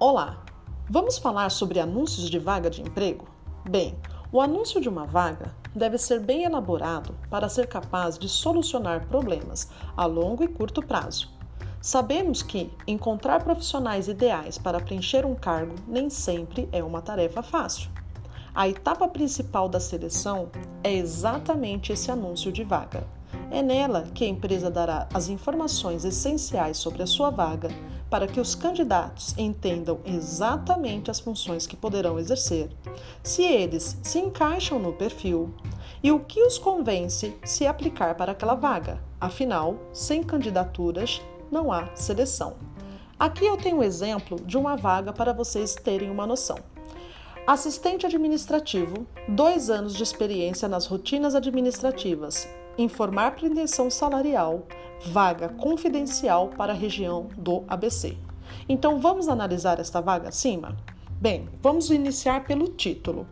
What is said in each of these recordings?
Olá! Vamos falar sobre anúncios de vaga de emprego? Bem, o anúncio de uma vaga deve ser bem elaborado para ser capaz de solucionar problemas a longo e curto prazo. Sabemos que encontrar profissionais ideais para preencher um cargo nem sempre é uma tarefa fácil. A etapa principal da seleção é exatamente esse anúncio de vaga. É nela que a empresa dará as informações essenciais sobre a sua vaga para que os candidatos entendam exatamente as funções que poderão exercer, se eles se encaixam no perfil e o que os convence se aplicar para aquela vaga. Afinal, sem candidaturas não há seleção. Aqui eu tenho um exemplo de uma vaga para vocês terem uma noção. Assistente administrativo, dois anos de experiência nas rotinas administrativas, informar pretensão salarial, vaga confidencial para a região do ABC. Então vamos analisar esta vaga acima? Bem, vamos iniciar pelo título.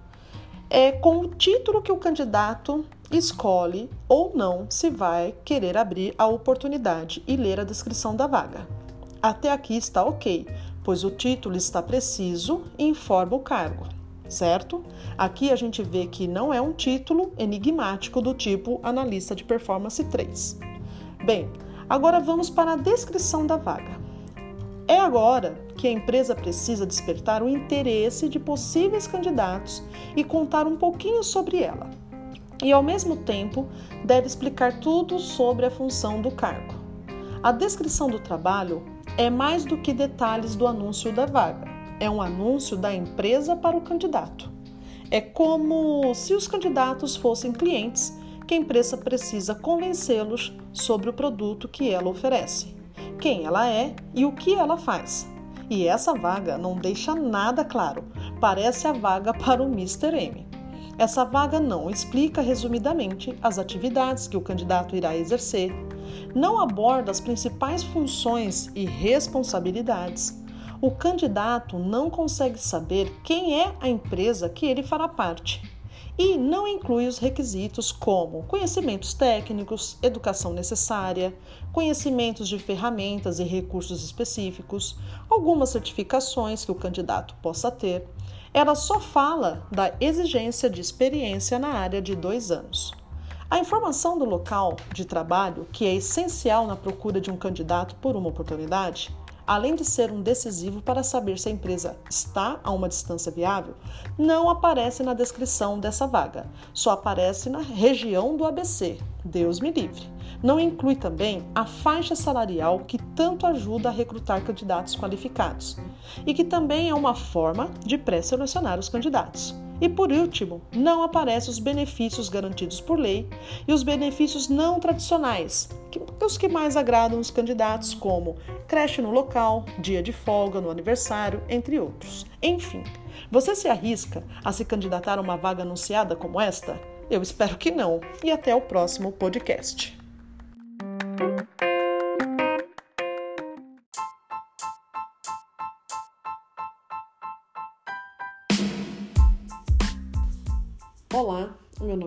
É com o título que o candidato escolhe ou não se vai querer abrir a oportunidade e ler a descrição da vaga. Até aqui está ok, pois o título está preciso e informa o cargo certo? Aqui a gente vê que não é um título enigmático do tipo analista de performance 3. Bem, agora vamos para a descrição da vaga. É agora que a empresa precisa despertar o interesse de possíveis candidatos e contar um pouquinho sobre ela. E ao mesmo tempo, deve explicar tudo sobre a função do cargo. A descrição do trabalho é mais do que detalhes do anúncio da vaga é um anúncio da empresa para o candidato. É como se os candidatos fossem clientes que a empresa precisa convencê-los sobre o produto que ela oferece, quem ela é e o que ela faz. E essa vaga não deixa nada claro, parece a vaga para o Mr. M. Essa vaga não explica resumidamente as atividades que o candidato irá exercer, não aborda as principais funções e responsabilidades o candidato não consegue saber quem é a empresa que ele fará parte e não inclui os requisitos como conhecimentos técnicos, educação necessária, conhecimentos de ferramentas e recursos específicos, algumas certificações que o candidato possa ter. Ela só fala da exigência de experiência na área de dois anos. A informação do local de trabalho, que é essencial na procura de um candidato por uma oportunidade, além de ser um decisivo para saber se a empresa está a uma distância viável, não aparece na descrição dessa vaga, só aparece na região do ABC. Deus me livre. Não inclui também a faixa salarial que tanto ajuda a recrutar candidatos qualificados e que também é uma forma de pré-selecionar os candidatos. E por último, não aparecem os benefícios garantidos por lei e os benefícios não tradicionais, que, os que mais agradam os candidatos, como creche no local, dia de folga no aniversário, entre outros. Enfim, você se arrisca a se candidatar a uma vaga anunciada como esta? Eu espero que não. E até o próximo podcast.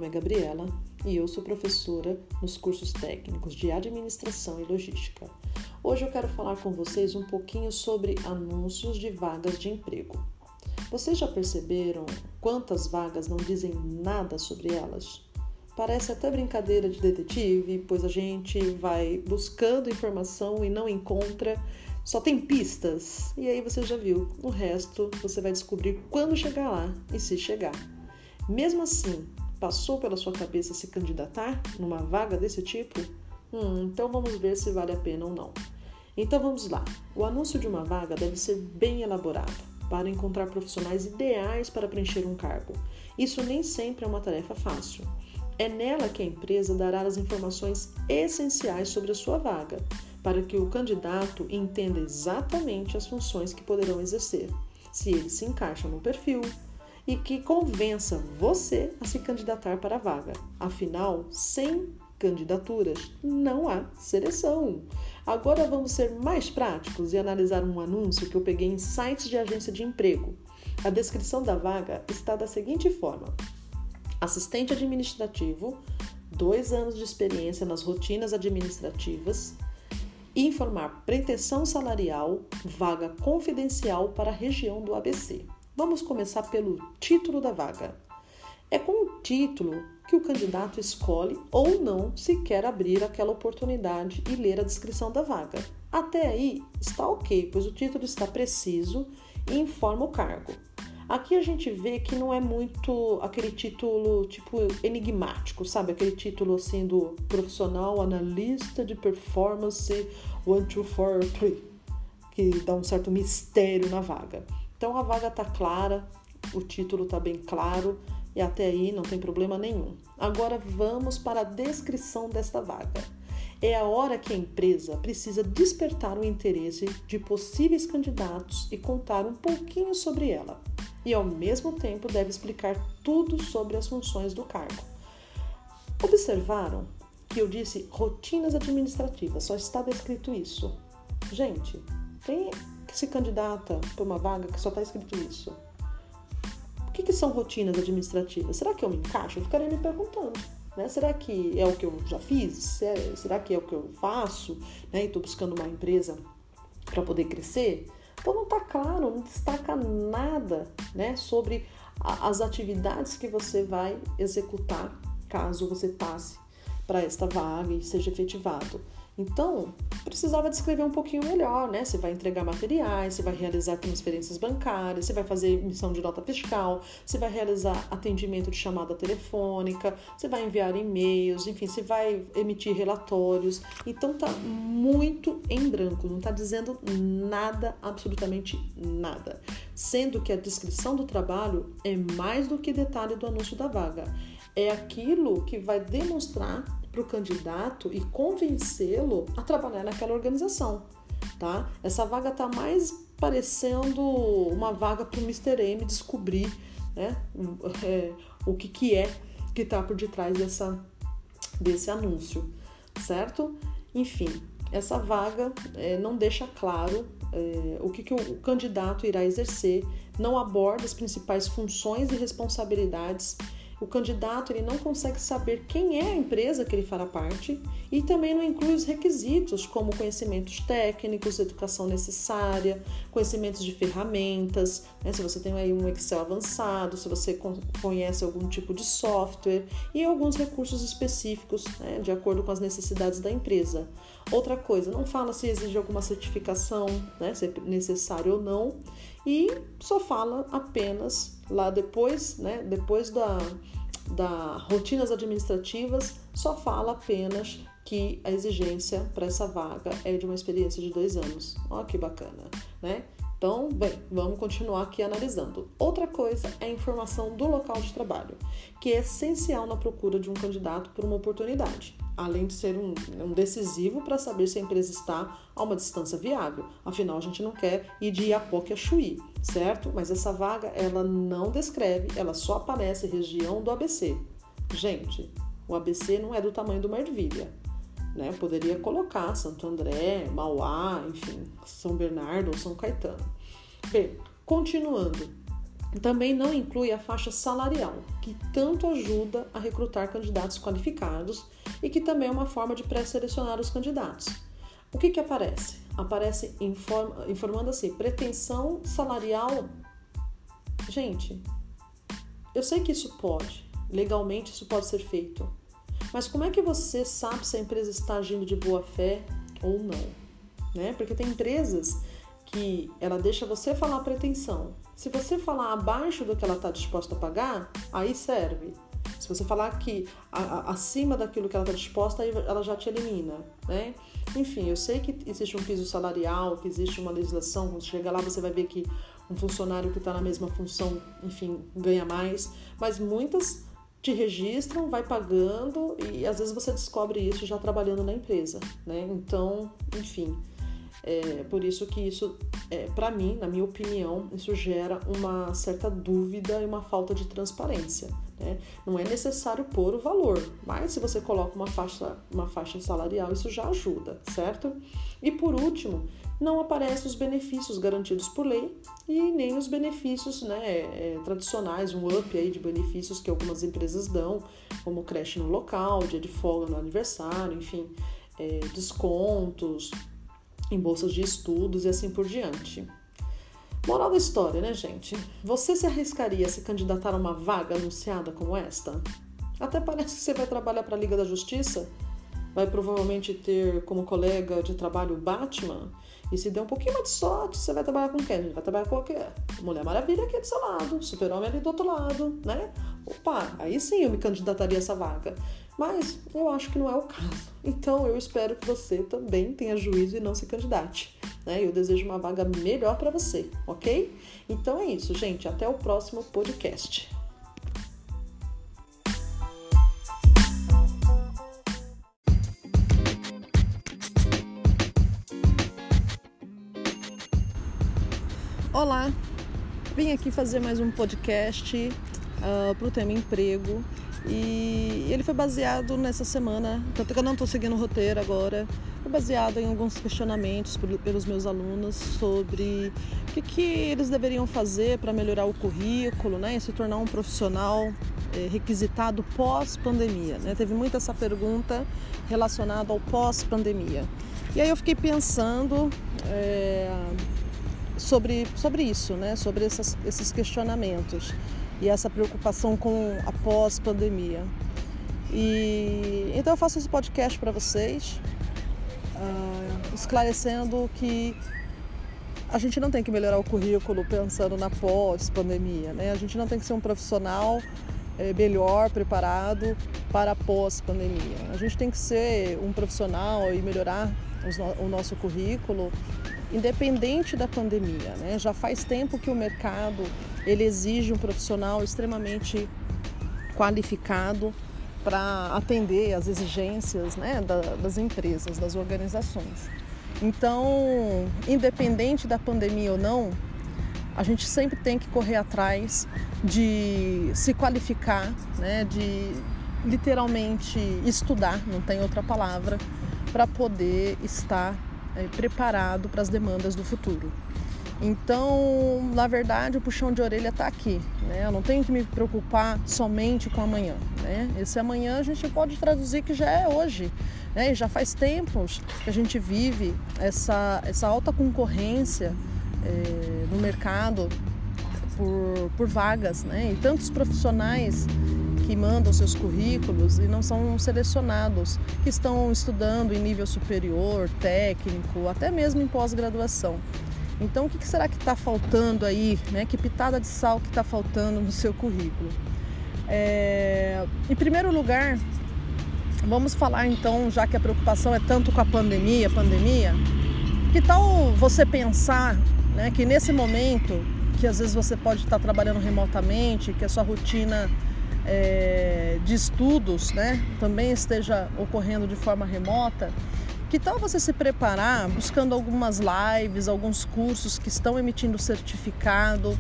É Gabriela e eu sou professora nos cursos técnicos de administração e logística. Hoje eu quero falar com vocês um pouquinho sobre anúncios de vagas de emprego. Vocês já perceberam quantas vagas não dizem nada sobre elas? Parece até brincadeira de detetive, pois a gente vai buscando informação e não encontra, só tem pistas. E aí você já viu, o resto você vai descobrir quando chegar lá e se chegar. Mesmo assim, passou pela sua cabeça se candidatar numa vaga desse tipo? Hum, então vamos ver se vale a pena ou não. Então vamos lá. O anúncio de uma vaga deve ser bem elaborado para encontrar profissionais ideais para preencher um cargo. Isso nem sempre é uma tarefa fácil. É nela que a empresa dará as informações essenciais sobre a sua vaga, para que o candidato entenda exatamente as funções que poderão exercer, se ele se encaixa no perfil, e que convença você a se candidatar para a vaga. Afinal, sem candidaturas não há seleção. Agora vamos ser mais práticos e analisar um anúncio que eu peguei em sites de agência de emprego. A descrição da vaga está da seguinte forma: assistente administrativo, dois anos de experiência nas rotinas administrativas, informar pretensão salarial, vaga confidencial para a região do ABC. Vamos começar pelo título da vaga. É com o título que o candidato escolhe ou não se quer abrir aquela oportunidade e ler a descrição da vaga. Até aí está ok, pois o título está preciso e informa o cargo. Aqui a gente vê que não é muito aquele título tipo enigmático, sabe? Aquele título assim do profissional analista de performance 1, 2, 4, 3, que dá um certo mistério na vaga. Então a vaga tá clara, o título tá bem claro e até aí não tem problema nenhum. Agora vamos para a descrição desta vaga. É a hora que a empresa precisa despertar o interesse de possíveis candidatos e contar um pouquinho sobre ela. E ao mesmo tempo deve explicar tudo sobre as funções do cargo. Observaram que eu disse rotinas administrativas, só estava escrito isso. Gente, quem se candidata por uma vaga que só está escrito isso? O que, que são rotinas administrativas? Será que eu me encaixo? Eu ficaria me perguntando. Né? Será que é o que eu já fiz? Será que é o que eu faço? Né? E estou buscando uma empresa para poder crescer? Então não está claro, não destaca nada né, sobre a, as atividades que você vai executar caso você passe para esta vaga e seja efetivado. Então, precisava descrever um pouquinho melhor, né? Você vai entregar materiais, você vai realizar transferências bancárias, você vai fazer emissão de nota fiscal, você vai realizar atendimento de chamada telefônica, você vai enviar e-mails, enfim, você vai emitir relatórios. Então tá muito em branco, não tá dizendo nada, absolutamente nada. Sendo que a descrição do trabalho é mais do que detalhe do anúncio da vaga. É aquilo que vai demonstrar para o candidato e convencê-lo a trabalhar naquela organização, tá? Essa vaga está mais parecendo uma vaga para o Mr. M descobrir né, é, o que, que é que está por detrás dessa, desse anúncio, certo? Enfim, essa vaga é, não deixa claro é, o que, que o candidato irá exercer, não aborda as principais funções e responsabilidades o candidato ele não consegue saber quem é a empresa que ele fará parte e também não inclui os requisitos como conhecimentos técnicos, educação necessária, conhecimentos de ferramentas, né? se você tem aí um Excel avançado, se você conhece algum tipo de software e alguns recursos específicos né? de acordo com as necessidades da empresa. Outra coisa, não fala se exige alguma certificação, né? se é necessário ou não, e só fala apenas lá depois, né, depois da, da rotinas administrativas, só fala apenas que a exigência para essa vaga é de uma experiência de dois anos. Olha que bacana, né? Então, bem, vamos continuar aqui analisando. Outra coisa é a informação do local de trabalho, que é essencial na procura de um candidato por uma oportunidade, além de ser um, um decisivo para saber se a empresa está a uma distância viável. Afinal, a gente não quer ir de Iapoque a Chuí, certo? Mas essa vaga, ela não descreve, ela só aparece região do ABC. Gente, o ABC não é do tamanho do Ervilha né? Poderia colocar Santo André, Mauá, enfim, São Bernardo ou São Caetano. Continuando, também não inclui a faixa salarial, que tanto ajuda a recrutar candidatos qualificados e que também é uma forma de pré-selecionar os candidatos. O que, que aparece? Aparece informa, informando assim: pretensão salarial. Gente, eu sei que isso pode, legalmente isso pode ser feito, mas como é que você sabe se a empresa está agindo de boa fé ou não? Né? Porque tem empresas que ela deixa você falar a pretensão. Se você falar abaixo do que ela está disposta a pagar, aí serve. Se você falar que a, a, acima daquilo que ela está disposta, aí ela já te elimina, né? Enfim, eu sei que existe um piso salarial, que existe uma legislação. Quando chega lá, você vai ver que um funcionário que está na mesma função, enfim, ganha mais. Mas muitas te registram, vai pagando e às vezes você descobre isso já trabalhando na empresa, né? Então, enfim, é por isso que isso, é, para mim, na minha opinião, isso gera uma certa dúvida e uma falta de transparência. Né? Não é necessário pôr o valor, mas se você coloca uma faixa, uma faixa salarial, isso já ajuda, certo? E por último, não aparecem os benefícios garantidos por lei e nem os benefícios né, é, tradicionais, um up aí de benefícios que algumas empresas dão, como creche no local, dia de folga no aniversário, enfim, é, descontos, em bolsas de estudos e assim por diante. Moral da história, né, gente? Você se arriscaria a se candidatar a uma vaga anunciada como esta? Até parece que você vai trabalhar para a Liga da Justiça vai provavelmente ter como colega de trabalho o Batman. E se der um pouquinho mais de sorte, você vai trabalhar com quem? Vai trabalhar com qualquer Mulher Maravilha aqui do seu lado, Super-Homem ali do outro lado, né? Opa, aí sim eu me candidataria a essa vaga. Mas eu acho que não é o caso. Então eu espero que você também tenha juízo e não se candidate. Né? Eu desejo uma vaga melhor para você, ok? Então é isso, gente. Até o próximo podcast. Olá, vim aqui fazer mais um podcast uh, ah, para o tema emprego e ele foi baseado nessa semana, tanto que eu não estou seguindo o roteiro agora, foi baseado em alguns questionamentos pelos meus alunos sobre o que, que eles deveriam fazer para melhorar o currículo né, e se tornar um profissional eh, requisitado pós-pandemia. Né? Teve muita essa pergunta relacionada ao pós-pandemia. E aí eu fiquei pensando. É, sobre, sobre isso, né? sobre essas, esses questionamentos e essa preocupação com a pós-pandemia. E então eu faço esse podcast para vocês, uh, esclarecendo que a gente não tem que melhorar o currículo pensando na pós-pandemia, né? A gente não tem que ser um profissional é, melhor preparado para a pós-pandemia. A gente tem que ser um profissional e melhorar o nosso currículo independente da pandemia. Né? Já faz tempo que o mercado ele exige um profissional extremamente qualificado para atender às exigências né, das empresas, das organizações. Então, independente da pandemia ou não, a gente sempre tem que correr atrás de se qualificar, né, de literalmente estudar, não tem outra palavra, para poder estar preparado para as demandas do futuro. Então, na verdade, o puxão de orelha está aqui. Né? Eu não tenho que me preocupar somente com amanhã. Né? Esse amanhã a gente pode traduzir que já é hoje. Né? Já faz tempos que a gente vive essa, essa alta concorrência é, no mercado por, por vagas. Né? E tantos profissionais que mandam seus currículos e não são selecionados, que estão estudando em nível superior, técnico, até mesmo em pós-graduação. Então, o que será que está faltando aí? Né? Que pitada de sal que está faltando no seu currículo? É... Em primeiro lugar, vamos falar então, já que a preocupação é tanto com a pandemia, pandemia, que tal você pensar né, que nesse momento, que às vezes você pode estar trabalhando remotamente, que a sua rotina é, de estudos né, também esteja ocorrendo de forma remota, que tal você se preparar buscando algumas lives, alguns cursos que estão emitindo certificado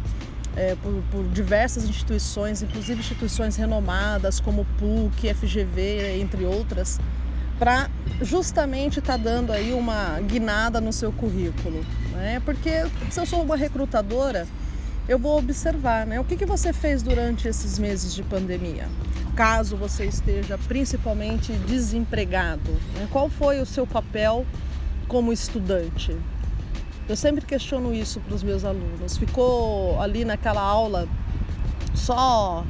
é, por, por, diversas instituições, inclusive instituições renomadas como PUC, FGV, entre outras, para justamente estar tá dando aí uma guinada no seu currículo. Né? Porque se eu sou uma recrutadora, eu vou observar, né? O que, que você fez durante esses meses de pandemia? Caso você esteja principalmente desempregado, né? qual foi o seu papel como estudante? Eu sempre questiono isso para os meus alunos. Ficou ali naquela aula só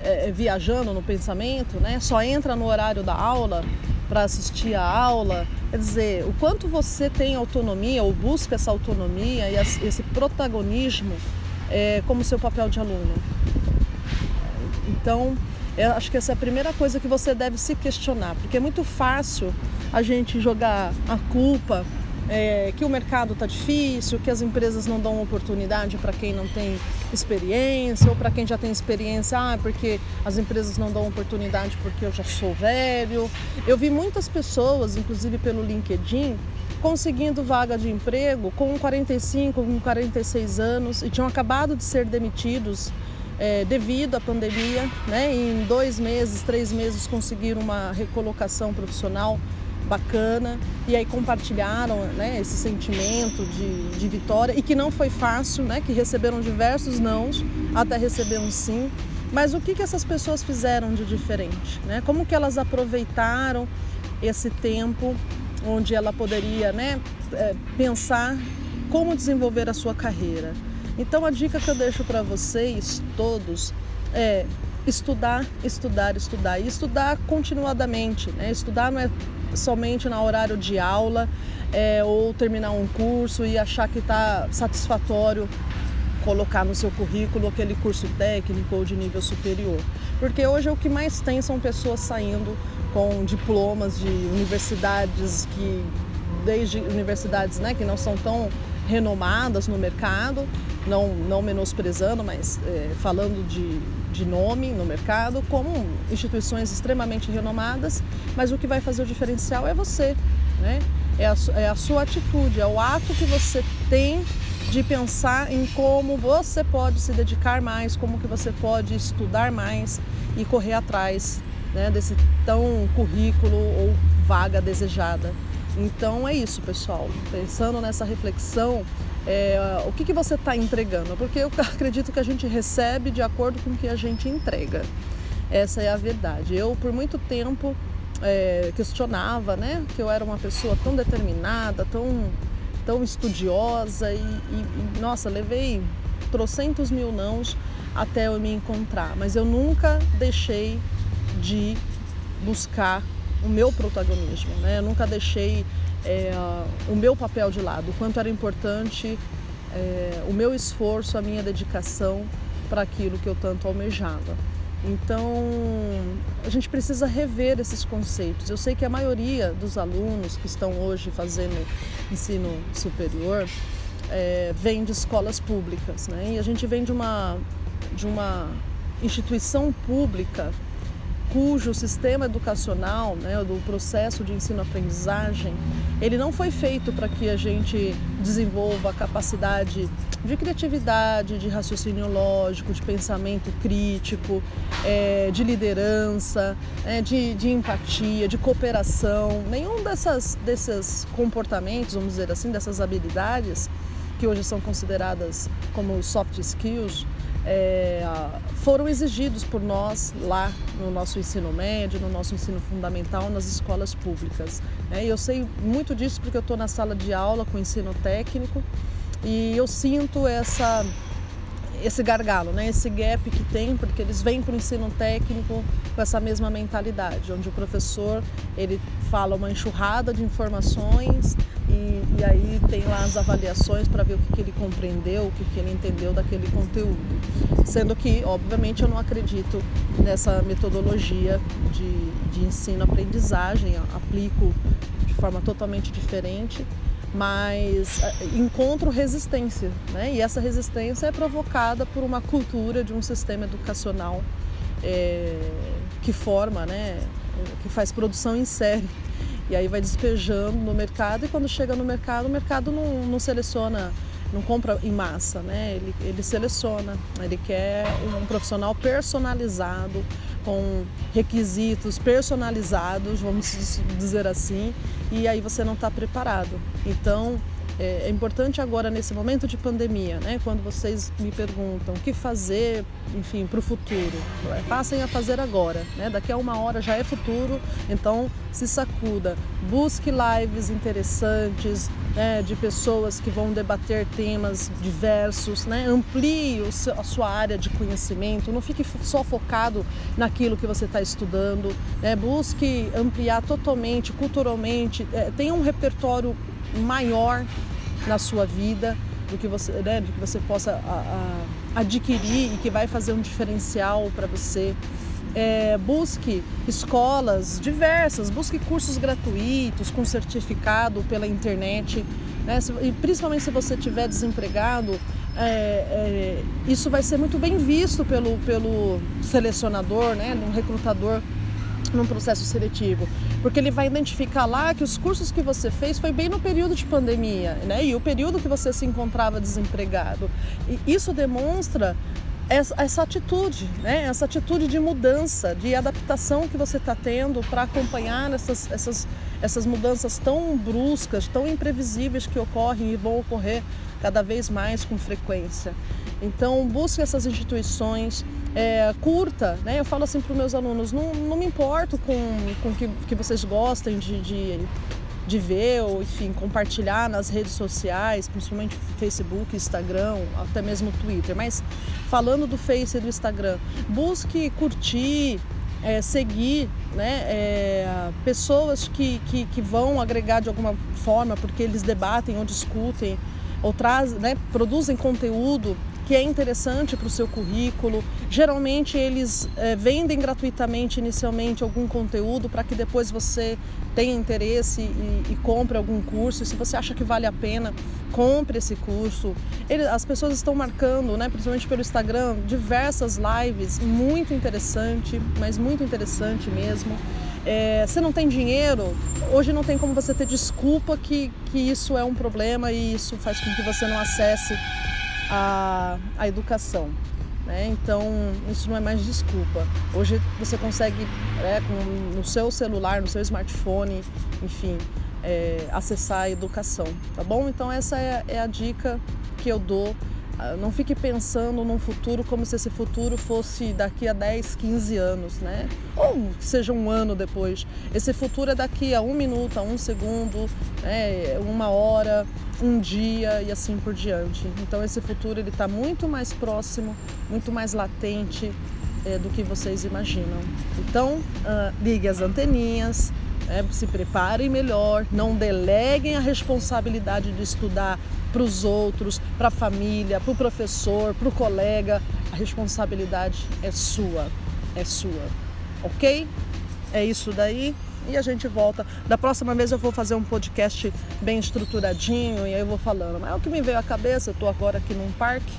é, viajando no pensamento, né? Só entra no horário da aula para assistir a aula. Quer dizer, o quanto você tem autonomia ou busca essa autonomia e esse protagonismo é, como seu papel de aluno. Então, eu acho que essa é a primeira coisa que você deve se questionar, porque é muito fácil a gente jogar a culpa é, que o mercado está difícil, que as empresas não dão oportunidade para quem não tem experiência, ou para quem já tem experiência, ah, porque as empresas não dão oportunidade porque eu já sou velho. Eu vi muitas pessoas, inclusive pelo LinkedIn, conseguindo vaga de emprego com 45, com 46 anos e tinham acabado de ser demitidos é, devido à pandemia, né? em dois meses, três meses conseguiram uma recolocação profissional bacana e aí compartilharam né, esse sentimento de, de vitória e que não foi fácil, né, que receberam diversos nãos até receber um sim. Mas o que, que essas pessoas fizeram de diferente? Né? Como que elas aproveitaram esse tempo onde ela poderia né, é, pensar como desenvolver a sua carreira. Então a dica que eu deixo para vocês todos é estudar, estudar, estudar e estudar continuadamente. Né? Estudar não é somente no horário de aula é, ou terminar um curso e achar que está satisfatório colocar no seu currículo aquele curso técnico ou de nível superior. Porque hoje o que mais tem são pessoas saindo com diplomas de universidades que desde universidades né, que não são tão renomadas no mercado, não, não menosprezando, mas é, falando de, de nome no mercado, como instituições extremamente renomadas, mas o que vai fazer o diferencial é você, né? é, a, é a sua atitude, é o ato que você tem de pensar em como você pode se dedicar mais, como que você pode estudar mais e correr atrás né, desse tão currículo ou vaga desejada. Então é isso, pessoal. Pensando nessa reflexão, é, o que, que você está entregando? Porque eu acredito que a gente recebe de acordo com o que a gente entrega. Essa é a verdade. Eu, por muito tempo, é, questionava né, que eu era uma pessoa tão determinada, tão, tão estudiosa e, e, nossa, levei trocentos mil nãos até eu me encontrar. Mas eu nunca deixei de buscar o meu protagonismo, né? Eu nunca deixei é, o meu papel de lado, o quanto era importante é, o meu esforço, a minha dedicação para aquilo que eu tanto almejava. Então, a gente precisa rever esses conceitos. Eu sei que a maioria dos alunos que estão hoje fazendo ensino superior é, vem de escolas públicas, né? E a gente vem de uma, de uma instituição pública cujo sistema educacional, né, do processo de ensino-aprendizagem, ele não foi feito para que a gente desenvolva a capacidade de criatividade, de raciocínio lógico, de pensamento crítico, é, de liderança, é, de, de, empatia, de cooperação. Nenhum dessas, desses comportamentos, vamos dizer assim, dessas habilidades que hoje são consideradas como soft skills, é, foram exigidos por nós lá no nosso ensino médio, no nosso ensino fundamental, nas escolas públicas. É, eu sei muito disso porque eu estou na sala de aula com ensino técnico e eu sinto essa esse gargalo, né? esse gap que tem, porque eles vêm para o ensino técnico com essa mesma mentalidade, onde o professor ele fala uma enxurrada de informações e, e aí tem lá as avaliações para ver o que, que ele compreendeu, o que, que ele entendeu daquele conteúdo. Sendo que, obviamente, eu não acredito nessa metodologia de, de ensino-aprendizagem, aplico de forma totalmente diferente mas eh, encontro resistência, né? E essa resistência é provocada por uma cultura de um sistema educacional é, que forma, né? Que faz produção em série e aí vai despejando no mercado e quando chega no mercado, o mercado não, não seleciona não compra em massa, né? Ele, ele seleciona, ele quer um profissional personalizado, com requisitos personalizados, vamos dizer assim, e aí você não está preparado. Então, é, é importante agora nesse momento de pandemia, né, quando vocês me perguntam o que fazer, enfim, para o futuro, é, passem a fazer agora, né? Daqui a uma hora já é futuro, então se sacuda, busque lives interessantes, né, de pessoas que vão debater temas diversos, né? Amplie a sua área de conhecimento, não fique só focado naquilo que você está estudando, né? Busque ampliar totalmente, culturalmente, é, tenha um repertório maior na sua vida do que você, né, do que você possa a, a, adquirir e que vai fazer um diferencial para você. É, busque escolas diversas, busque cursos gratuitos com certificado pela internet, né? e principalmente se você estiver desempregado, é, é, isso vai ser muito bem visto pelo, pelo selecionador, né? um recrutador num processo seletivo, porque ele vai identificar lá que os cursos que você fez foi bem no período de pandemia, né? E o período que você se encontrava desempregado. E isso demonstra essa, essa atitude, né? Essa atitude de mudança, de adaptação que você está tendo para acompanhar essas, essas, essas mudanças tão bruscas, tão imprevisíveis que ocorrem e vão ocorrer cada vez mais com frequência. Então, busque essas instituições, é, curta, né? Eu falo assim para os meus alunos, não, não me importo com, com que, que vocês gostem de, de de ver ou, enfim, compartilhar nas redes sociais, principalmente Facebook, Instagram, até mesmo Twitter. Mas falando do Face e do Instagram, busque curtir, é, seguir né, é, pessoas que, que, que, vão agregar de alguma forma, porque eles debatem ou discutem ou trazem, né, produzem conteúdo que é interessante para o seu currículo. Geralmente eles é, vendem gratuitamente inicialmente algum conteúdo para que depois você tenha interesse e, e, compre algum curso. Se você acha que vale a pena, compre esse curso. Ele, as pessoas estão marcando, né, principalmente pelo Instagram, diversas lives, muito interessante, mas muito interessante mesmo. É, você não tem dinheiro, hoje não tem como você ter desculpa que, que isso é um problema e isso faz com que você não acesse a, a educação. Né? Então, isso não é mais desculpa. Hoje você consegue, né, com, no seu celular, no seu smartphone, enfim, é, acessar a educação, tá bom? Então, essa é, é a dica que eu dou não fique pensando num futuro como se esse futuro fosse daqui a 10, 15 anos, né? Ou que seja um ano depois. Esse futuro é daqui a um minuto, a um segundo, né? uma hora, um dia e assim por diante. Então esse futuro ele está muito mais próximo, muito mais latente é, do que vocês imaginam. Então uh, ligue as anteninhas, é, se preparem melhor, não deleguem a responsabilidade de estudar para os outros, para a família, para o professor, para o colega. A responsabilidade é sua, é sua, ok? É isso daí e a gente volta. Da próxima vez eu vou fazer um podcast bem estruturadinho e aí eu vou falando. Mas é o que me veio à cabeça, eu estou agora aqui num parque,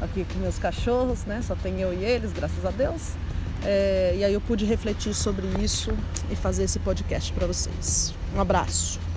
aqui com meus cachorros, né? Só tem eu e eles, graças a Deus. É, e aí eu pude refletir sobre isso e fazer esse podcast para vocês. Um abraço.